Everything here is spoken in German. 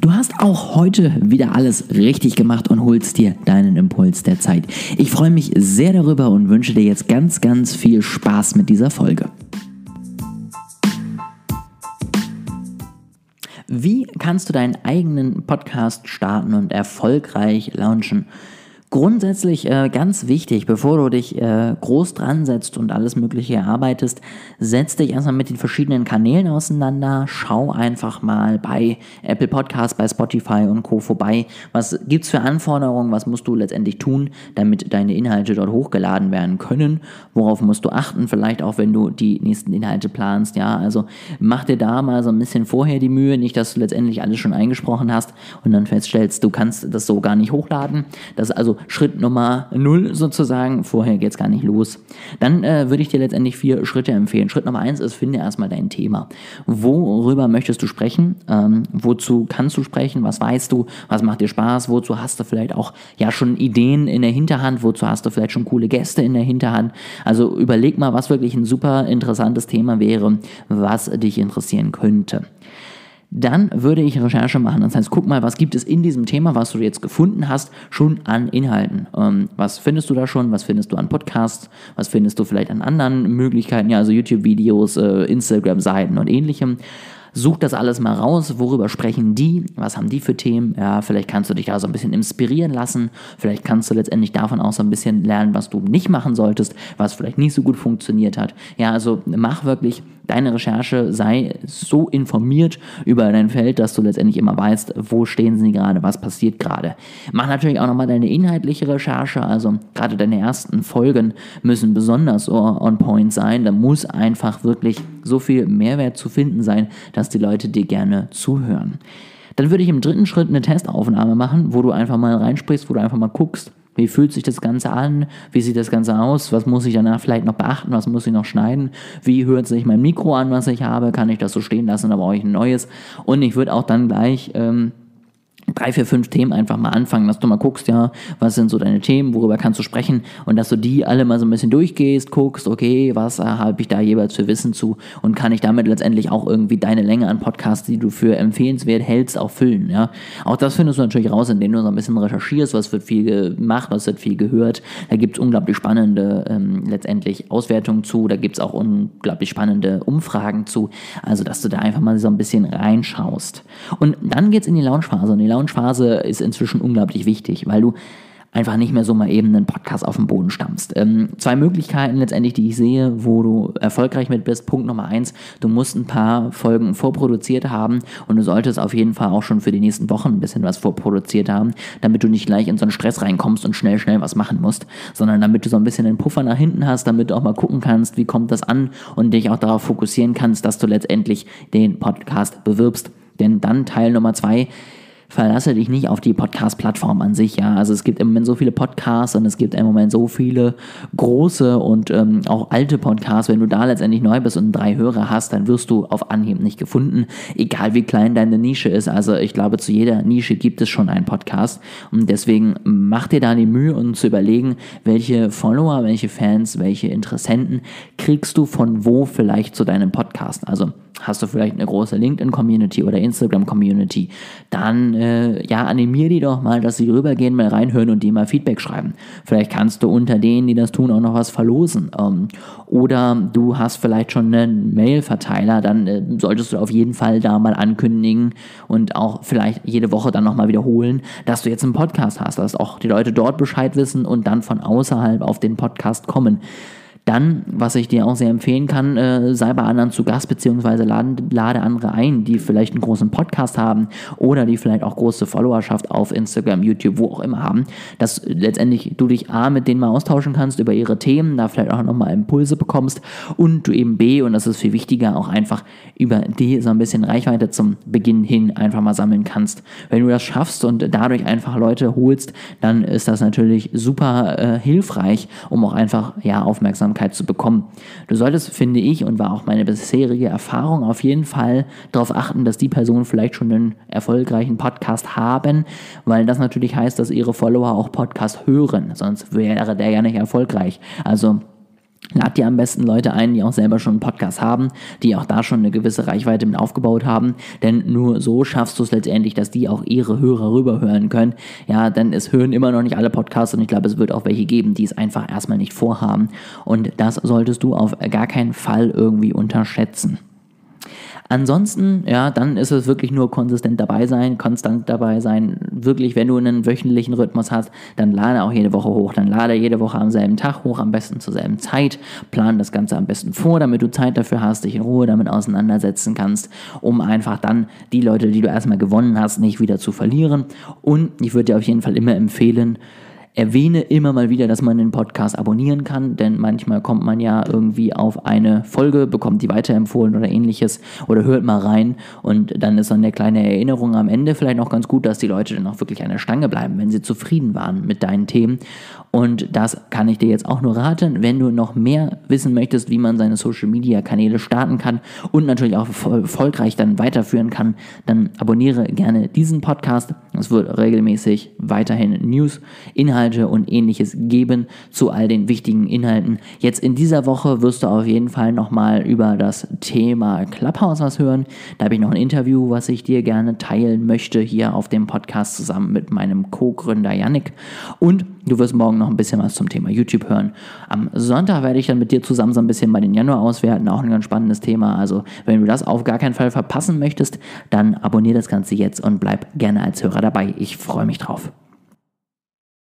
Du hast auch heute wieder alles richtig gemacht und holst dir deinen Impuls der Zeit. Ich freue mich sehr darüber und wünsche dir jetzt ganz, ganz viel Spaß mit dieser Folge. Wie kannst du deinen eigenen Podcast starten und erfolgreich launchen? Grundsätzlich äh, ganz wichtig, bevor du dich äh, groß dran setzt und alles Mögliche erarbeitest, setz dich erstmal mit den verschiedenen Kanälen auseinander. Schau einfach mal bei Apple Podcasts, bei Spotify und Co. vorbei. Was gibt's für Anforderungen? Was musst du letztendlich tun, damit deine Inhalte dort hochgeladen werden können? Worauf musst du achten? Vielleicht auch, wenn du die nächsten Inhalte planst. Ja, also mach dir da mal so ein bisschen vorher die Mühe, nicht, dass du letztendlich alles schon eingesprochen hast und dann feststellst, du kannst das so gar nicht hochladen. Das also Schritt Nummer null sozusagen. Vorher geht es gar nicht los. Dann äh, würde ich dir letztendlich vier Schritte empfehlen. Schritt Nummer eins ist, finde erstmal dein Thema. Worüber möchtest du sprechen? Ähm, wozu kannst du sprechen? Was weißt du? Was macht dir Spaß? Wozu hast du vielleicht auch ja schon Ideen in der Hinterhand? Wozu hast du vielleicht schon coole Gäste in der Hinterhand? Also überleg mal, was wirklich ein super interessantes Thema wäre, was dich interessieren könnte dann würde ich Recherche machen. Das heißt, guck mal, was gibt es in diesem Thema, was du jetzt gefunden hast, schon an Inhalten. Ähm, was findest du da schon? Was findest du an Podcasts? Was findest du vielleicht an anderen Möglichkeiten? Ja, also YouTube-Videos, äh, Instagram-Seiten und ähnlichem. Such das alles mal raus, worüber sprechen die, was haben die für Themen, ja, vielleicht kannst du dich da so ein bisschen inspirieren lassen, vielleicht kannst du letztendlich davon auch so ein bisschen lernen, was du nicht machen solltest, was vielleicht nicht so gut funktioniert hat. Ja, also mach wirklich deine Recherche sei so informiert über dein Feld, dass du letztendlich immer weißt, wo stehen sie gerade, was passiert gerade. Mach natürlich auch nochmal deine inhaltliche Recherche, also gerade deine ersten Folgen müssen besonders on point sein. Da muss einfach wirklich so viel Mehrwert zu finden sein, dass die Leute dir gerne zuhören. Dann würde ich im dritten Schritt eine Testaufnahme machen, wo du einfach mal reinsprichst, wo du einfach mal guckst, wie fühlt sich das Ganze an? Wie sieht das Ganze aus? Was muss ich danach vielleicht noch beachten? Was muss ich noch schneiden? Wie hört sich mein Mikro an, was ich habe? Kann ich das so stehen lassen? Da brauche ich ein neues. Und ich würde auch dann gleich ähm, drei, vier, fünf Themen einfach mal anfangen, dass du mal guckst, ja, was sind so deine Themen, worüber kannst du sprechen und dass du die alle mal so ein bisschen durchgehst, guckst, okay, was äh, habe ich da jeweils für Wissen zu und kann ich damit letztendlich auch irgendwie deine Länge an Podcasts, die du für empfehlenswert hältst, auch füllen, ja. Auch das findest du natürlich raus, indem du so ein bisschen recherchierst, was wird viel gemacht, was wird viel gehört. Da gibt es unglaublich spannende ähm, letztendlich Auswertungen zu, da gibt es auch unglaublich spannende Umfragen zu, also dass du da einfach mal so ein bisschen reinschaust. Und dann geht es in die Launchphase und die Launchphase Launchphase ist inzwischen unglaublich wichtig, weil du einfach nicht mehr so mal eben einen Podcast auf den Boden stammst. Ähm, zwei Möglichkeiten letztendlich, die ich sehe, wo du erfolgreich mit bist. Punkt Nummer eins, du musst ein paar Folgen vorproduziert haben und du solltest auf jeden Fall auch schon für die nächsten Wochen ein bisschen was vorproduziert haben, damit du nicht gleich in so einen Stress reinkommst und schnell, schnell was machen musst, sondern damit du so ein bisschen einen Puffer nach hinten hast, damit du auch mal gucken kannst, wie kommt das an und dich auch darauf fokussieren kannst, dass du letztendlich den Podcast bewirbst. Denn dann Teil Nummer zwei, verlasse dich nicht auf die Podcast-Plattform an sich. Ja, also es gibt im Moment so viele Podcasts und es gibt im Moment so viele große und ähm, auch alte Podcasts. Wenn du da letztendlich neu bist und drei Hörer hast, dann wirst du auf Anhieb nicht gefunden, egal wie klein deine Nische ist. Also ich glaube, zu jeder Nische gibt es schon einen Podcast und deswegen mach dir da die Mühe, um zu überlegen, welche Follower, welche Fans, welche Interessenten kriegst du von wo vielleicht zu deinem Podcast. Also hast du vielleicht eine große LinkedIn-Community oder Instagram-Community, dann äh, ja, animier die doch mal, dass sie rübergehen, mal reinhören und die mal Feedback schreiben. Vielleicht kannst du unter denen, die das tun, auch noch was verlosen. Ähm, oder du hast vielleicht schon einen Mail-Verteiler, dann äh, solltest du auf jeden Fall da mal ankündigen und auch vielleicht jede Woche dann nochmal wiederholen, dass du jetzt einen Podcast hast, dass auch die Leute dort Bescheid wissen und dann von außerhalb auf den Podcast kommen. Dann, was ich dir auch sehr empfehlen kann, äh, sei bei anderen zu Gast, beziehungsweise lade, lade andere ein, die vielleicht einen großen Podcast haben oder die vielleicht auch große Followerschaft auf Instagram, YouTube, wo auch immer haben, dass letztendlich du dich A mit denen mal austauschen kannst über ihre Themen, da vielleicht auch nochmal Impulse bekommst und du eben B, und das ist viel wichtiger, auch einfach über die so ein bisschen Reichweite zum Beginn hin einfach mal sammeln kannst. Wenn du das schaffst und dadurch einfach Leute holst, dann ist das natürlich super äh, hilfreich, um auch einfach ja aufmerksam Aufmerksamkeit zu bekommen. Du solltest, finde ich, und war auch meine bisherige Erfahrung, auf jeden Fall darauf achten, dass die Personen vielleicht schon einen erfolgreichen Podcast haben, weil das natürlich heißt, dass ihre Follower auch Podcast hören, sonst wäre der ja nicht erfolgreich. Also Lad dir am besten Leute ein, die auch selber schon einen Podcast haben, die auch da schon eine gewisse Reichweite mit aufgebaut haben, denn nur so schaffst du es letztendlich, dass die auch ihre Hörer rüberhören können. Ja, denn es hören immer noch nicht alle Podcasts und ich glaube, es wird auch welche geben, die es einfach erstmal nicht vorhaben und das solltest du auf gar keinen Fall irgendwie unterschätzen. Ansonsten, ja, dann ist es wirklich nur konsistent dabei sein, konstant dabei sein. Wirklich, wenn du einen wöchentlichen Rhythmus hast, dann lade auch jede Woche hoch. Dann lade jede Woche am selben Tag hoch, am besten zur selben Zeit. Plan das Ganze am besten vor, damit du Zeit dafür hast, dich in Ruhe damit auseinandersetzen kannst, um einfach dann die Leute, die du erstmal gewonnen hast, nicht wieder zu verlieren. Und ich würde dir auf jeden Fall immer empfehlen, erwähne immer mal wieder, dass man den Podcast abonnieren kann, denn manchmal kommt man ja irgendwie auf eine Folge, bekommt die weiterempfohlen oder ähnliches oder hört mal rein und dann ist dann eine kleine Erinnerung am Ende vielleicht noch ganz gut, dass die Leute dann auch wirklich an der Stange bleiben, wenn sie zufrieden waren mit deinen Themen. Und das kann ich dir jetzt auch nur raten, wenn du noch mehr wissen möchtest, wie man seine Social Media Kanäle starten kann und natürlich auch erfolgreich dann weiterführen kann, dann abonniere gerne diesen Podcast. Es wird regelmäßig weiterhin News, Inhalte Inhalte und ähnliches geben zu all den wichtigen Inhalten. Jetzt in dieser Woche wirst du auf jeden Fall nochmal über das Thema Clubhouse was hören. Da habe ich noch ein Interview, was ich dir gerne teilen möchte hier auf dem Podcast zusammen mit meinem Co-Gründer Yannick. Und du wirst morgen noch ein bisschen was zum Thema YouTube hören. Am Sonntag werde ich dann mit dir zusammen so ein bisschen bei den Januar auswerten, auch ein ganz spannendes Thema. Also wenn du das auf gar keinen Fall verpassen möchtest, dann abonniere das Ganze jetzt und bleib gerne als Hörer dabei. Ich freue mich drauf.